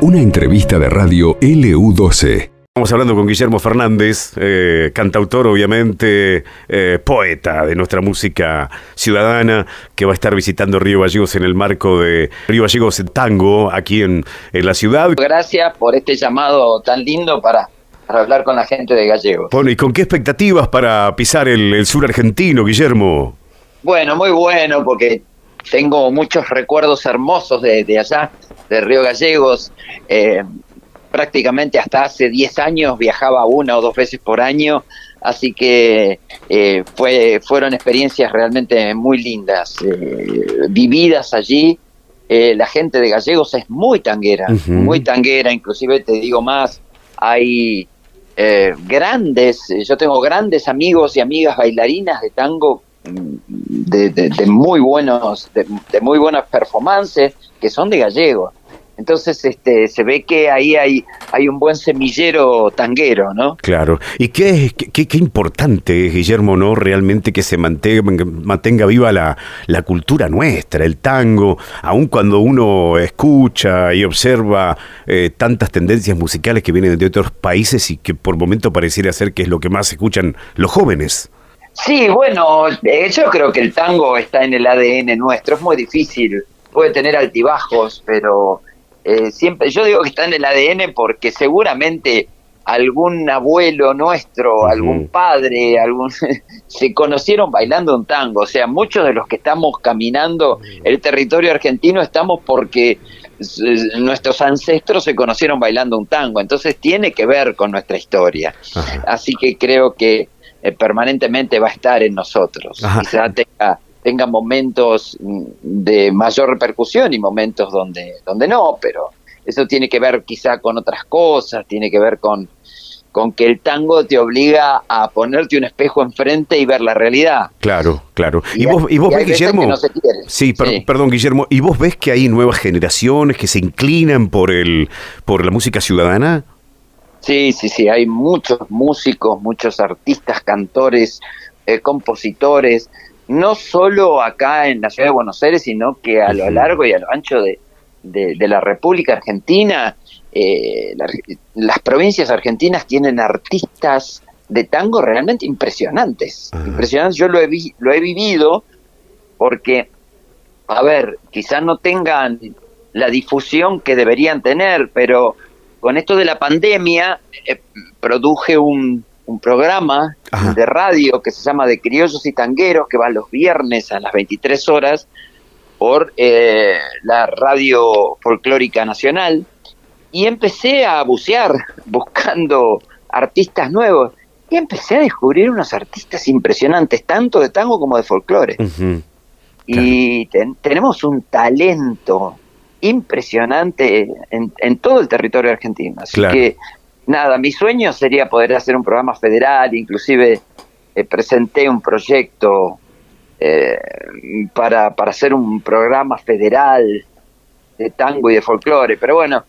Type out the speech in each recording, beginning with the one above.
Una entrevista de radio LU12. Estamos hablando con Guillermo Fernández, eh, cantautor obviamente, eh, poeta de nuestra música ciudadana, que va a estar visitando Río Gallegos en el marco de Río Gallegos Tango aquí en, en la ciudad. Gracias por este llamado tan lindo para, para hablar con la gente de Gallegos. Bueno, ¿y con qué expectativas para pisar el, el sur argentino, Guillermo? Bueno, muy bueno, porque tengo muchos recuerdos hermosos de, de allá, de Río Gallegos. Eh, prácticamente hasta hace 10 años viajaba una o dos veces por año, así que eh, fue, fueron experiencias realmente muy lindas, eh, vividas allí. La gente de Gallegos es muy tanguera, muy tanguera, inclusive te digo más, hay eh, grandes, yo tengo grandes amigos y amigas bailarinas de tango de, muy buenos, de, muy buenas performances que son de gallegos. Entonces, este, se ve que ahí hay, hay un buen semillero tanguero, ¿no? Claro. ¿Y qué, qué, qué- importante Guillermo, no? Realmente que se mantenga, mantenga viva la, la cultura nuestra, el tango, aun cuando uno escucha y observa eh, tantas tendencias musicales que vienen de otros países y que por momento pareciera ser que es lo que más escuchan los jóvenes. Sí, bueno, eh, yo creo que el tango está en el ADN nuestro, es muy difícil, puede tener altibajos, pero eh, siempre, yo digo que está en el ADN porque seguramente algún abuelo nuestro, algún padre, algún se conocieron bailando un tango, o sea, muchos de los que estamos caminando el territorio argentino estamos porque nuestros ancestros se conocieron bailando un tango, entonces tiene que ver con nuestra historia. Así que creo que eh, permanentemente va a estar en nosotros. Ajá. Quizá tenga, tenga momentos mm, de mayor repercusión y momentos donde, donde no, pero eso tiene que ver quizá con otras cosas, tiene que ver con, con que el tango te obliga a ponerte un espejo enfrente y ver la realidad. Claro, claro. ¿Y, Y vos, y vos y ves, Guillermo? no. Sí, per- Sí. perdón, Guillermo. ¿Y vos ves que hay nuevas generaciones que se inclinan por el por la música ciudadana? Sí, sí, sí, hay muchos músicos, muchos artistas, cantores, eh, compositores, no solo acá en la ciudad de Buenos Aires, sino que a lo largo y a lo ancho de, de- de la República Argentina, eh, la- las provincias argentinas tienen artistas de tango realmente impresionantes, impresionantes. Yo lo he, vi- lo he vivido porque, a ver, quizás no tengan la difusión que deberían tener, pero con esto de la pandemia eh, produje un, un programa Ajá. de radio que se llama De Criollos y Tangueros, que va los viernes a las 23 horas por eh, la radio folclórica nacional, y empecé a bucear buscando artistas nuevos, y empecé a descubrir unos artistas impresionantes, tanto de tango como de folclore. Y ten- tenemos un talento impresionante en, en todo el territorio argentino. Así Claro. que, nada, mi sueño sería poder hacer un programa federal, inclusive eh, presenté un proyecto eh, para, para hacer un programa federal de tango y de folclore, pero bueno,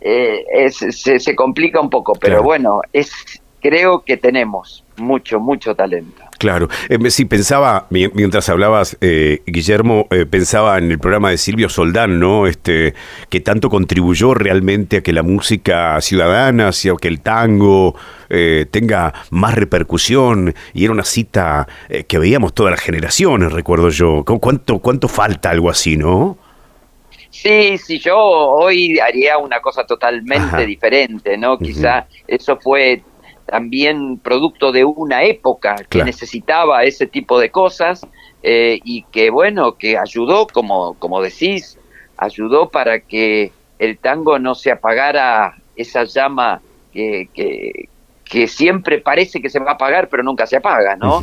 eh, es- se, se complica un poco, pero Claro. bueno, es creo que tenemos mucho, mucho talento. Claro. Eh, sí, pensaba, mi- mientras hablabas, eh, Guillermo, eh, pensaba en el programa de Silvio Soldán, ¿no? Este, que tanto contribuyó realmente a que la música ciudadana, hacia que el tango eh, tenga más repercusión. Y era una cita eh, que veíamos todas las generaciones, recuerdo yo. ¿Cu- ¿Cuánto, cuánto falta algo así, no? Sí, sí, yo hoy haría una cosa totalmente Ajá. diferente, ¿no? Quizá eso fue también producto de una época que necesitaba ese tipo de cosas eh, y que, bueno, que ayudó, como, como decís, ayudó para que el tango no se apagara esa llama que, que, que siempre parece que se va a apagar, pero nunca se apaga, ¿no?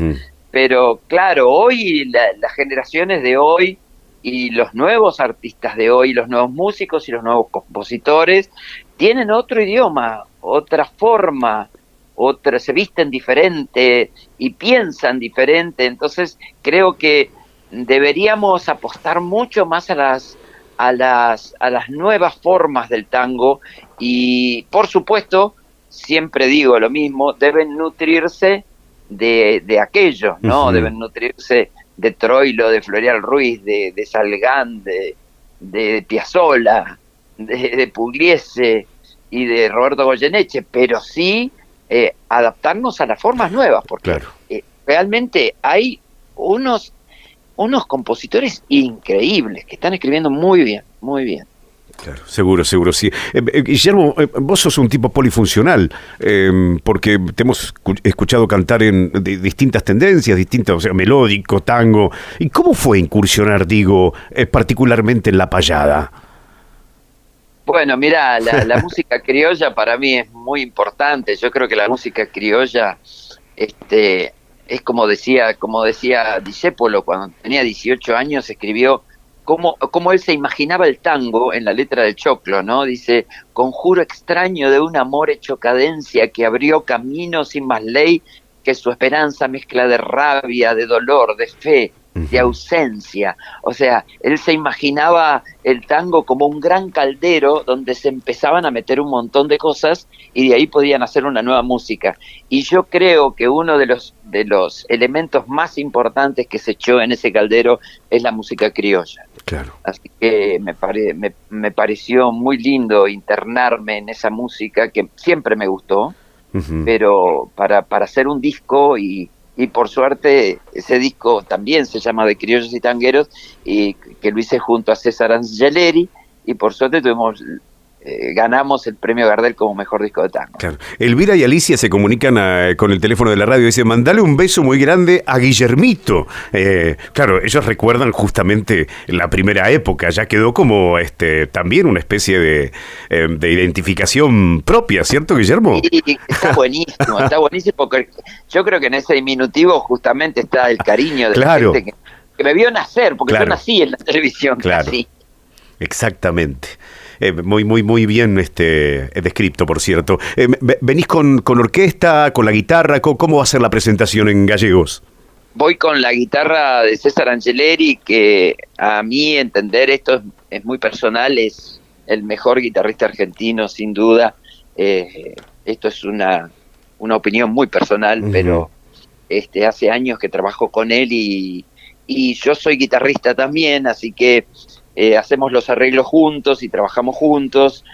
Pero claro, hoy la- las generaciones de hoy y los nuevos artistas de hoy, los nuevos músicos y los nuevos compositores tienen otro idioma, otra forma, otra, se visten diferente y piensan diferente. Entonces creo que deberíamos apostar mucho más a las a las a las nuevas formas del tango. Y por supuesto siempre digo lo mismo deben nutrirse de, de aquello no deben nutrirse de Troilo de Florial Ruiz de, de Salgán de, de Piazzolla, de, Pugliese y de Roberto Goyeneche, pero sí eh, adaptarnos a las formas nuevas, porque eh, realmente hay unos, unos compositores increíbles que están escribiendo muy bien, muy bien. Claro, seguro, seguro, sí. Eh, Guillermo, vos sos un tipo polifuncional, porque te hemos escuchado cantar en distintas tendencias, distintas, o sea, melódico, tango. ¿Y cómo fue incursionar, digo, particularmente en la payada? Bueno, mira, la, música criolla para mí es muy importante. Yo creo que la música criolla, este, es como decía, como decía Discépolo cuando tenía 18 años, escribió cómo, él se imaginaba el tango en la letra del Choclo, ¿no? Dice, conjuro extraño de un amor hecho cadencia que abrió camino sin más ley que su esperanza mezcla de rabia, de dolor, de fe, de ausencia. O sea, él se imaginaba el tango como un gran caldero donde se empezaban a meter un montón de cosas y de ahí podían hacer una nueva música. Y yo creo que uno de los, de los elementos más importantes que se echó en ese caldero es la música criolla. Claro. Así que me, me, me pareció muy lindo internarme en esa música que siempre me gustó, pero para, para hacer un disco y y por suerte ese disco también se llama De Criollos y Tangueros y que lo hice junto a César Angeleri y por suerte tuvimos eh, ganamos el premio Gardel como mejor disco de tango. Claro. Elvira y Alicia se comunican ah, con el teléfono de la radio y dicen, mandale un beso muy grande a Guillermito. Eh, claro, ellos recuerdan justamente la primera época, ya quedó como este también una especie de, eh, identificación propia, ¿cierto, Guillermo? Sí, está buenísimo, está buenísimo porque yo creo que en ese diminutivo justamente está el cariño de la gente que, me vio nacer, porque yo nací en la televisión. Claro. Exactamente. Eh, muy, muy, muy bien este, eh, descripto, por cierto. Eh, ¿Venís con, con, orquesta, con la guitarra? ¿Cómo, va a ser la presentación en gallegos? Voy con la guitarra de César Angeleri, que a mí entender esto es, muy personal, es el mejor guitarrista argentino, sin duda. esto es una, una opinión muy personal, pero este, hace años que trabajo con él y, y yo soy guitarrista también, así que eh, hacemos los arreglos juntos y trabajamos juntos.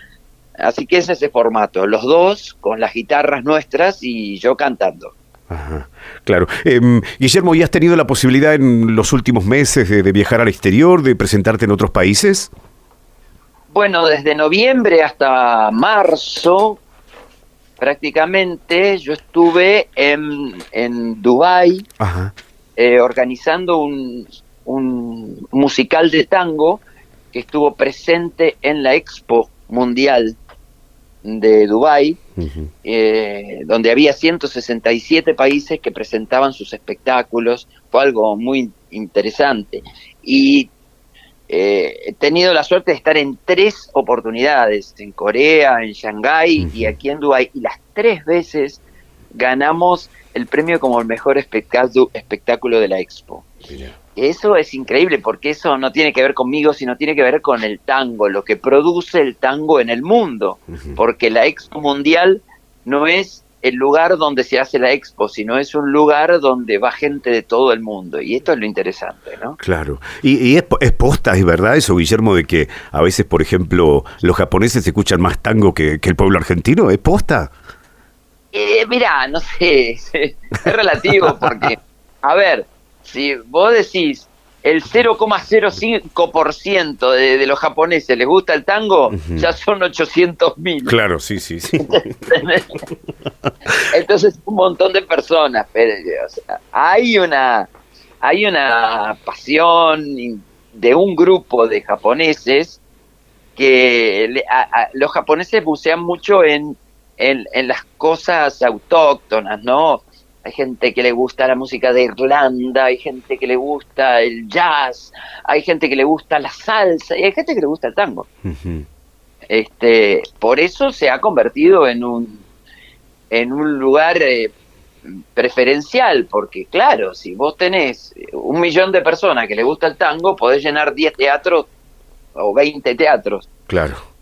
Así que es ese formato, los dos con las guitarras nuestras y yo cantando. Ajá, claro. Em, Guillermo, ¿y has tenido la posibilidad en los últimos meses de, viajar al exterior, de presentarte en otros países? Bueno, desde noviembre hasta marzo, prácticamente, yo estuve en, en Dubái eh, organizando un, un musical de tango que estuvo presente en la Expo Mundial de Dubái, eh, donde había 167 países que presentaban sus espectáculos. Fue algo muy interesante. Y eh, he tenido la suerte de estar en tres oportunidades, en Corea, en Shanghái y aquí en Dubái. Y las tres veces ganamos el premio como el mejor espectáculo de la Expo. Eso es increíble porque eso no tiene que ver conmigo, sino tiene que ver con el tango, lo que produce el tango en el mundo. Porque la Expo Mundial no es el lugar donde se hace la expo, sino es un lugar donde va gente de todo el mundo. Y esto es lo interesante, ¿no? Claro. Y, es, posta, es verdad eso, Guillermo, de que a veces, por ejemplo, los japoneses escuchan más tango que, el pueblo argentino. ¿Es posta? Eh, mirá, no sé, es relativo porque, a ver, si vos decís el 0,05% de, de los japoneses les gusta el tango, ya son 800 mil. Claro, sí, sí, sí. Entonces, un montón de personas. Pero, hay una hay una pasión de un grupo de japoneses que los japoneses bucean mucho en, en, en las cosas autóctonas, ¿no? Hay gente que le gusta la música de Irlanda, hay gente que le gusta el jazz, hay gente que le gusta la salsa y hay gente que le gusta el tango. Este, por eso se ha convertido en un en un lugar eh, preferencial, porque claro, si vos tenés un millón de personas que le gusta el tango, podés llenar 10 teatros o 20 teatros. Claro.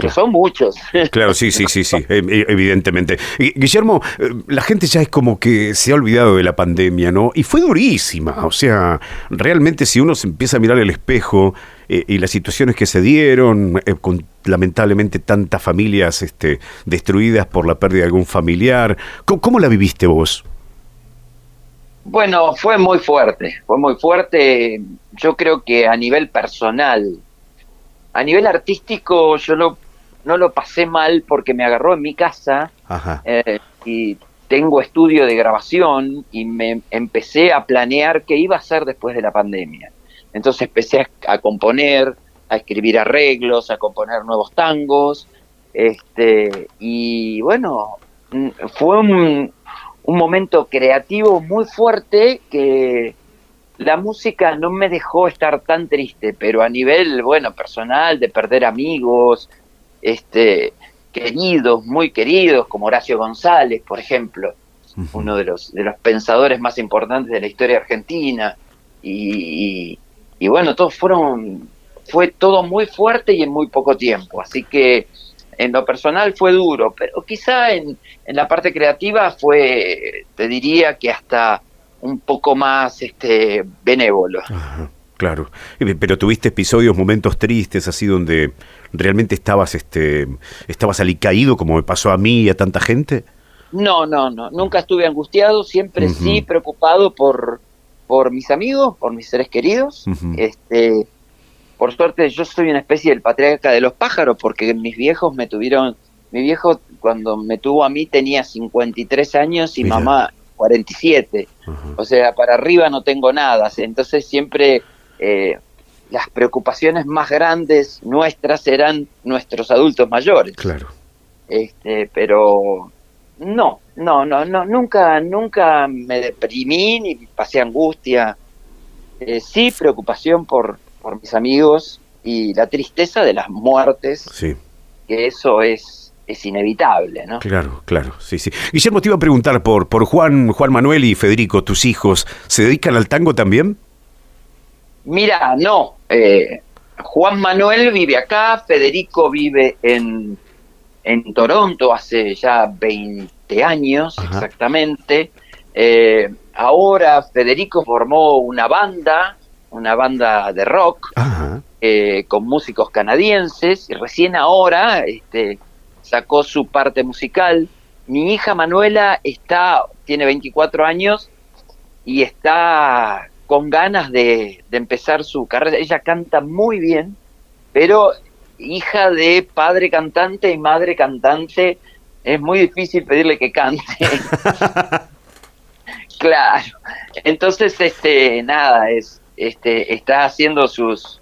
Pero son muchos. Claro, sí, sí, sí, sí, e- e- evidentemente. Guillermo, eh, la gente ya es como que se ha olvidado de la pandemia, ¿no? Y fue durísima, o sea, realmente si uno se empieza a mirar el espejo eh, y las situaciones que se dieron, eh, con lamentablemente tantas familias este, destruidas por la pérdida de algún familiar, ¿cómo, cómo la viviste vos? Bueno, fue muy fuerte, fue muy fuerte. Yo creo que a nivel personal, a nivel artístico, yo no, no lo pasé mal porque me agarró en mi casa eh, y tengo estudio de grabación y me empecé a planear qué iba a hacer después de la pandemia. Entonces empecé a, a componer, a escribir arreglos, a componer nuevos tangos, este, y bueno, mm, fue un, un momento creativo muy fuerte que la música no me dejó estar tan triste, pero a nivel, bueno, personal, de perder amigos, este, queridos, muy queridos, como Horacio González, por ejemplo, uno de los, de los pensadores más importantes de la historia argentina, y, y- y bueno, todos fueron, fue todo muy fuerte y en muy poco tiempo, así que en lo personal fue duro, pero quizá en, en la parte creativa fue, te diría que hasta un poco más este benévolo. Ajá, claro. Pero tuviste episodios, momentos tristes, así donde realmente estabas, este, estabas alicaído, como me pasó a mí y a tanta gente. No, no, no, nunca estuve angustiado, siempre sí preocupado por, por mis amigos, por mis seres queridos. Este, por suerte yo soy una especie del patriarca de los pájaros porque mis viejos me tuvieron, mi viejo cuando me tuvo a mí tenía 53 años y Mira. mamá 47. Ajá. O sea, para arriba no tengo nada. Entonces siempre eh, las preocupaciones más grandes nuestras eran nuestros adultos mayores. Claro. Este, pero no, no, no, no, nunca, nunca me deprimí ni pasé angustia. Eh, sí, preocupación por, por mis amigos y la tristeza de las muertes, Sí, que eso es, es inevitable, ¿no? claro, claro. Sí, sí. Guillermo, te iba a preguntar por, por Juan, Juan Manuel y Federico, tus hijos, ¿se dedican al tango también? Mira, no. eh, Juan Manuel vive acá, Federico vive en, en Toronto hace ya 20 años Ajá. exactamente. Eh, ahora Federico formó una banda, una banda de rock eh, con músicos canadienses y recién ahora este, sacó su parte musical. Mi hija Manuela está, tiene 24 años y está con ganas de, de empezar su carrera. Ella canta muy bien, pero hija de padre cantante y madre cantante, es muy difícil pedirle que cante. claro. Entonces, este, nada, es, este, está haciendo sus,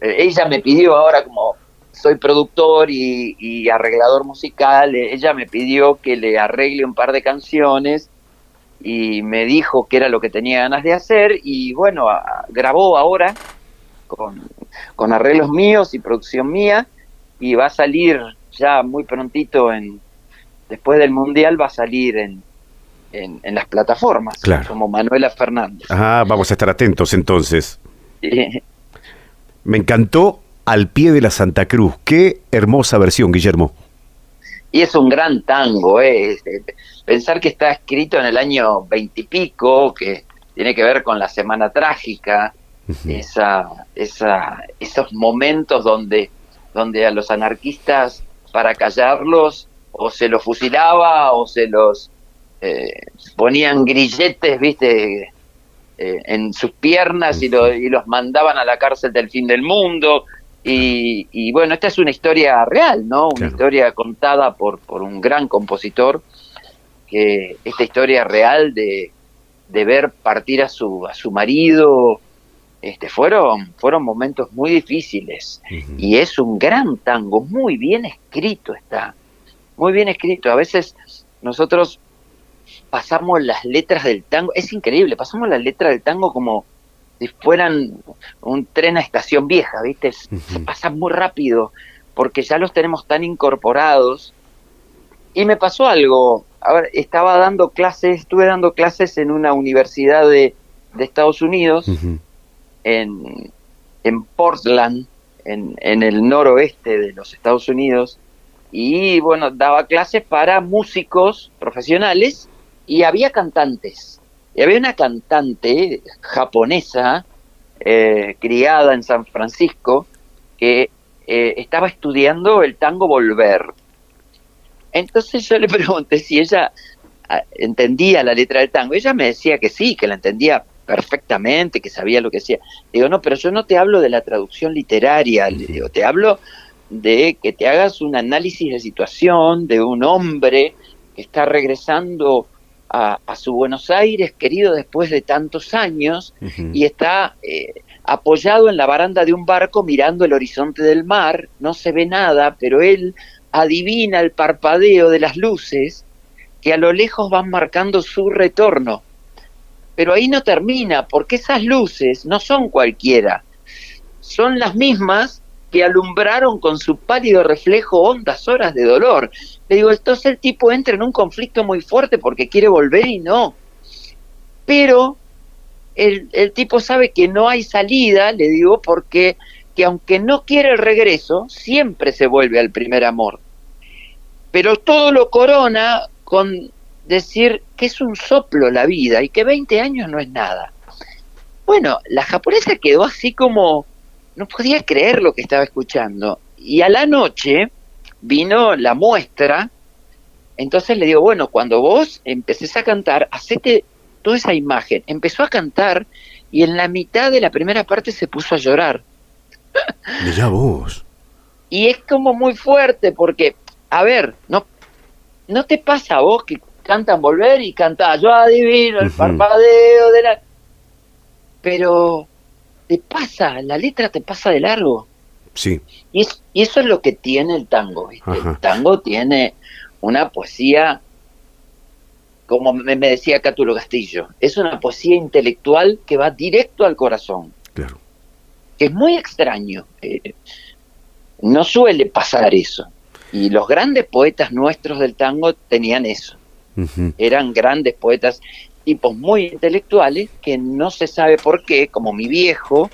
ella me pidió ahora como soy productor y, y arreglador musical, ella me pidió que le arregle un par de canciones y me dijo que era lo que tenía ganas de hacer y bueno, a- grabó ahora con, con arreglos míos y producción mía y va a salir ya muy prontito en después del mundial va a salir en, en, en las plataformas Claro. como Manuela Fernández. Ah, vamos a estar atentos entonces. Me encantó Al pie de la Santa Cruz. Qué hermosa versión, Guillermo. Y es un gran tango, ¿eh? Eh, Pensar que está escrito en el año veintipico, que tiene que ver con la Semana Trágica, esa, esa, esos momentos donde, donde a los anarquistas, para callarlos, o se los fusilaba o se los eh, ponían grilletes, viste, eh, en sus piernas y, lo- y los mandaban a la cárcel del fin del mundo. Y, y bueno, esta es una historia real, ¿no? Una Claro. historia contada por, por un gran compositor, que esta historia real de, de ver partir a su, a su marido, este, fueron, fueron momentos muy difíciles. Y es un gran tango, muy bien escrito está, muy bien escrito. A veces nosotros pasamos las letras del tango, es increíble, pasamos las letras del tango como si fueran un tren a estación vieja, ¿viste? Se Ujú. pasa muy rápido porque ya los tenemos tan incorporados. Y me pasó algo, a ver, estaba dando clases, estuve dando clases en una universidad de, de Estados Unidos en, en Portland, en, en el noroeste de los Estados Unidos y bueno, daba clases para músicos profesionales y había cantantes. Y había una cantante japonesa eh, criada en San Francisco que eh, estaba estudiando el tango Volver. Entonces yo le pregunté si ella ah, entendía la letra del tango. Ella me decía que sí, que la entendía perfectamente, que sabía lo que decía. Digo, no, pero yo no te hablo de la traducción literaria, le digo, te hablo de que te hagas un análisis de situación de un hombre que está regresando a, su Buenos Aires, querido después de tantos años, y está eh, apoyado en la baranda de un barco mirando el horizonte del mar, no se ve nada, pero él adivina el parpadeo de las luces que a lo lejos van marcando su retorno. Pero ahí no termina, porque esas luces no son cualquiera, son las mismas que alumbraron con su pálido reflejo hondas horas de dolor. Le digo, entonces el tipo entra en un conflicto muy fuerte porque quiere volver y no. Pero el, el tipo sabe que no hay salida, le digo, porque que aunque no quiere el regreso, siempre se vuelve al primer amor. Pero todo lo corona con decir que es un soplo la vida y que 20 años no es nada. Bueno, la japonesa quedó así como no podía creer lo que estaba escuchando. Y a la noche vino la muestra, entonces le digo, bueno, cuando vos empecés a cantar, hacete toda esa imagen. Empezó a cantar y en la mitad de la primera parte se puso a llorar. Mirá vos. Y es como muy fuerte porque, a ver, no, no te pasa a vos que cantan volver y cantás, yo adivino el parpadeo de la... Pero te pasa, la letra te pasa de largo. Sí. Y, eso es lo que tiene el tango. El tango tiene una poesía, como me, decía Cátulo Castillo, es una poesía intelectual que va directo al corazón. Claro. Que es muy extraño. Eh, no suele pasar eso. Y los grandes poetas nuestros del tango tenían eso. Eran grandes poetas tipos muy intelectuales que no se sabe por qué, como mi viejo,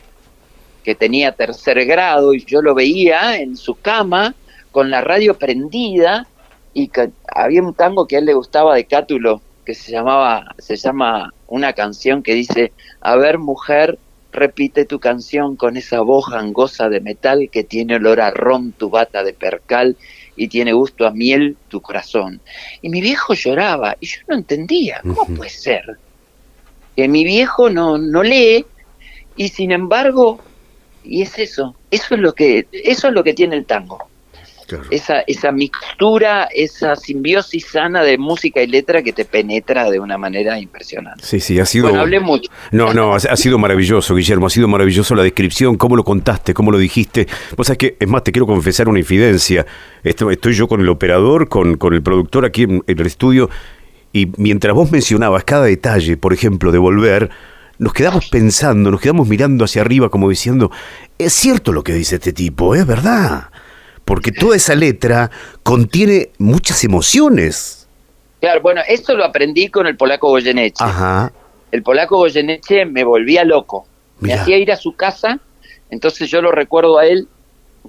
que tenía tercer grado y yo lo veía en su cama con la radio prendida y había un tango que a él le gustaba de Cátulo que se llamaba se llama una canción que dice a ver mujer repite tu canción con esa voz gangosa de metal que tiene olor a ron tu bata de percal y tiene gusto a miel tu corazón. Y mi viejo lloraba y yo no entendía, ¿cómo puede ser? Que mi viejo no, no lee y sin embargo, y es eso, eso es lo que, eso es lo que tiene el tango. Esa, esa mixtura, esa simbiosis sana de música y letra que te penetra de una manera impresionante. Sí, sí, ha sido. Bueno, hablé mucho. No, no, ha, sido maravilloso, Guillermo. Ha sido maravilloso la descripción, cómo lo contaste, cómo lo dijiste. Vos sabés que, es más, te quiero confesar una infidencia. Estoy, estoy yo con el operador, con, con el productor aquí en, el estudio, y mientras vos mencionabas cada detalle, por ejemplo, de volver nos quedamos pensando, nos quedamos mirando hacia arriba como diciendo, es cierto lo que dice este tipo, es verdad porque toda esa letra contiene muchas emociones. Claro, bueno, esto lo aprendí con el polaco Goyeneche. Ajá. El polaco Goyeneche me volvía loco. Me hacía ir a su casa, entonces yo lo recuerdo a él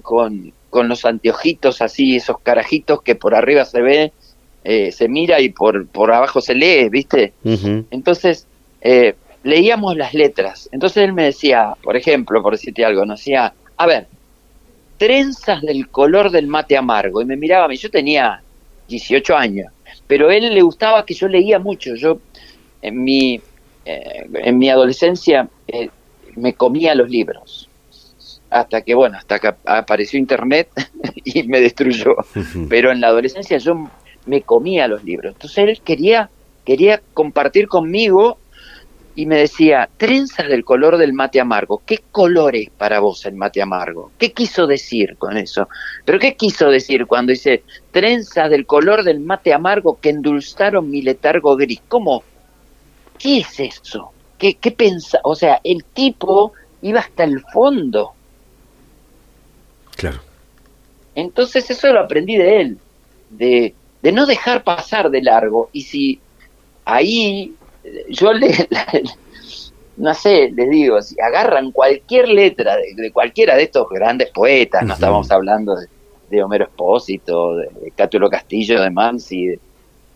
con, con los anteojitos así, esos carajitos que por arriba se ve, eh, se mira y por, por abajo se lee, ¿viste? Entonces, eh, leíamos las letras. Entonces él me decía, por ejemplo, por decirte algo, nos decía, a ver, trenzas del color del mate amargo. Y me miraba, yo tenía 18 años, pero a él le gustaba que yo leía mucho. Yo en mi, eh, en mi adolescencia eh, me comía los libros. Hasta que, bueno, hasta que apareció Internet y me destruyó. Pero en la adolescencia yo me comía los libros. Entonces él quería, quería compartir conmigo y me decía, trenzas del color del mate amargo. ¿Qué color es para vos el mate amargo? ¿Qué quiso decir con eso? ¿Pero qué quiso decir cuando dice trenzas del color del mate amargo que endulzaron mi letargo gris? ¿Cómo? ¿Qué es eso? ¿Qué, qué pensa? O sea, el tipo iba hasta el fondo. Claro. Entonces eso lo aprendí de él, de, de no dejar pasar de largo. Y si ahí yo le, no sé, les digo, si agarran cualquier letra de, cualquiera de estos grandes poetas, no estamos hablando de, Homero Espósito, de, Cátulo Castillo, de Mansi, de,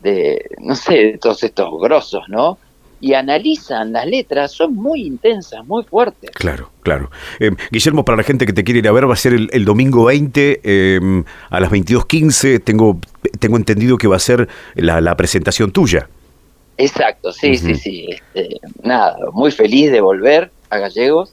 de, no sé, de todos estos grosos, ¿no? y analizan las letras, son muy intensas, muy fuertes. Claro, claro. Eh, Guillermo, para la gente que te quiere ir a ver, va a ser el, domingo 20 em, a las 22.15. Tengo, tengo entendido que va a ser la, presentación tuya. Exacto, sí, sí, sí. Este, nada, muy feliz de volver a Gallegos.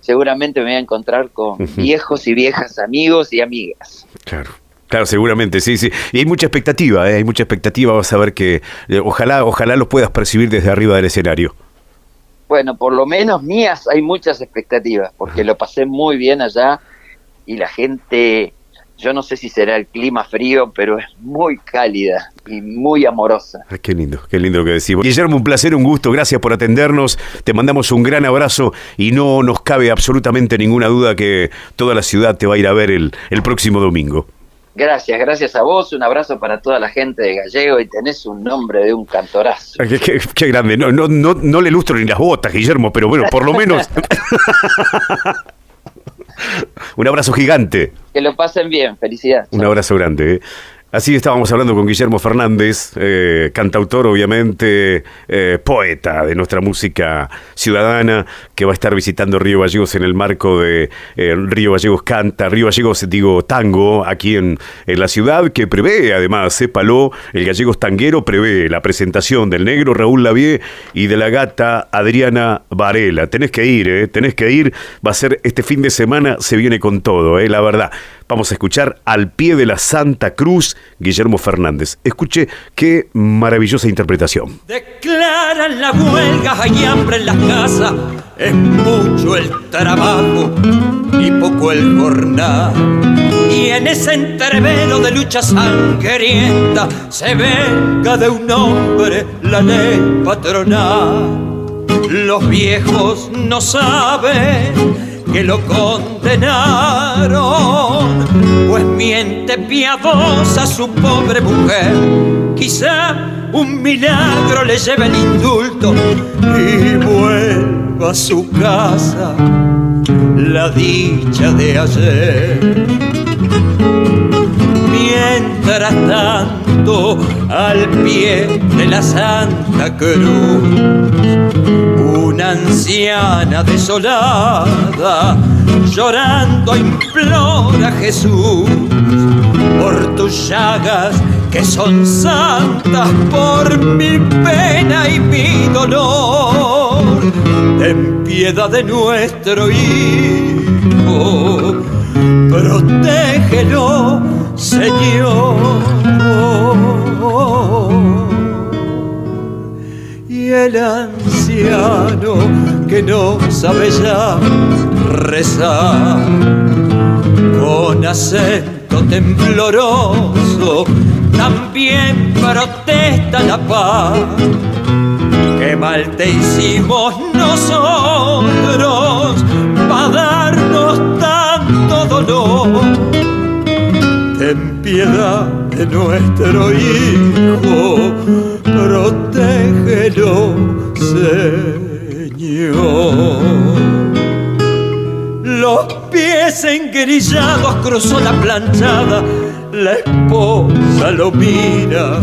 Seguramente me voy a encontrar con viejos y viejas amigos y amigas. Claro. Claro, seguramente, sí, sí. Y hay mucha expectativa, ¿eh? hay mucha expectativa. Vas a ver que eh, ojalá, ojalá lo puedas percibir desde arriba del escenario. Bueno, por lo menos mías hay muchas expectativas, porque lo pasé muy bien allá y la gente, yo no sé si será el clima frío, pero es muy cálida y muy amorosa. qué lindo, qué lindo lo que decimos. Guillermo, un placer, un gusto, gracias por atendernos. Te mandamos un gran abrazo y no nos cabe absolutamente ninguna duda que toda la ciudad te va a ir a ver el, el próximo domingo. Gracias, gracias a vos. Un abrazo para toda la gente de Gallego y tenés un nombre de un cantorazo. Qué, grande. No, no, no, no le lustro ni las botas, Guillermo, pero bueno, por lo menos. un abrazo gigante. Que lo pasen bien. Felicidades. Un abrazo grande. ¿eh? Así estábamos hablando con Guillermo Fernández, eh, cantautor obviamente, eh, poeta de nuestra música ciudadana, que va a estar visitando Río Gallegos en el marco de eh, Río Gallegos Canta, Río Gallegos, digo, tango, aquí en, en la ciudad, que prevé además, sépalo, el Gallegos Tanguero prevé la presentación del negro Raúl Lavie y de la gata Adriana Varela. Tenés que ir, eh, tenés que ir, va a ser este fin de semana, se viene con todo, eh, la verdad. Vamos a escuchar al pie de la Santa Cruz, Guillermo Fernández. Escuche qué maravillosa interpretación. Declaran la huelga, hay hambre en las casas, es mucho el trabajo y poco el jornal. Y en ese entrevero de lucha sangrienta se venga de un hombre la ley patronal. Los viejos no saben que lo condenaron, pues miente piadosa su pobre mujer. Quizá un milagro le lleve el indulto y vuelva a su casa la dicha de ayer. Mientras tanto, al pie de la Santa Cruz, una anciana desolada, llorando implora a Jesús por tus llagas que son santas por mi pena y mi dolor. Ten piedad de nuestro hijo, protégelo, Señor. Y el que no sabe ya rezar con acento tembloroso también protesta la paz que mal te hicimos nosotros para darnos tanto dolor piedad de nuestro hijo protégelo Señor. Los pies engrillados cruzó la planchada, la esposa lo mira,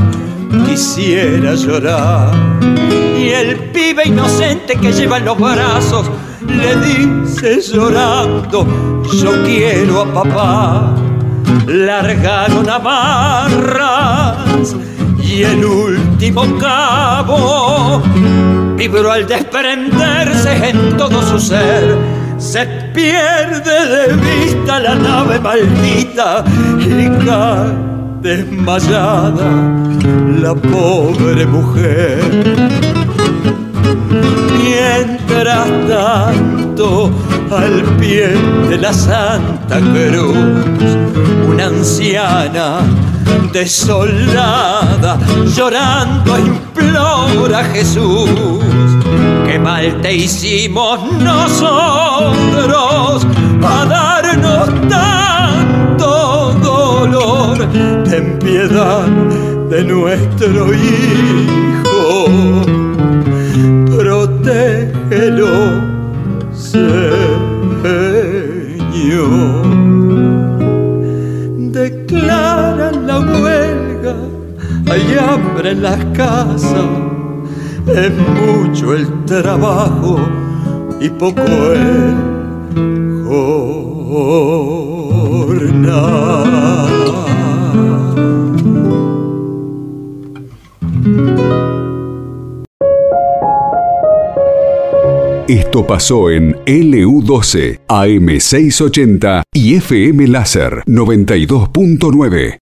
quisiera llorar. Y el pibe inocente que lleva en los brazos le dice llorando, yo quiero a papá. Largaron amarras y el último cabo vibró al desprenderse en todo su ser. Se pierde de vista la nave maldita y cae desmayada la pobre mujer. Mientras tanto, al pie de la Santa Cruz, una anciana desolada, llorando implora a Jesús. Qué mal te hicimos nosotros a darnos tanto dolor. Ten piedad de nuestro Hijo, hambre en las casas, es mucho el trabajo y poco el. Esto pasó en LU12, AM680 y FM Láser 92.9.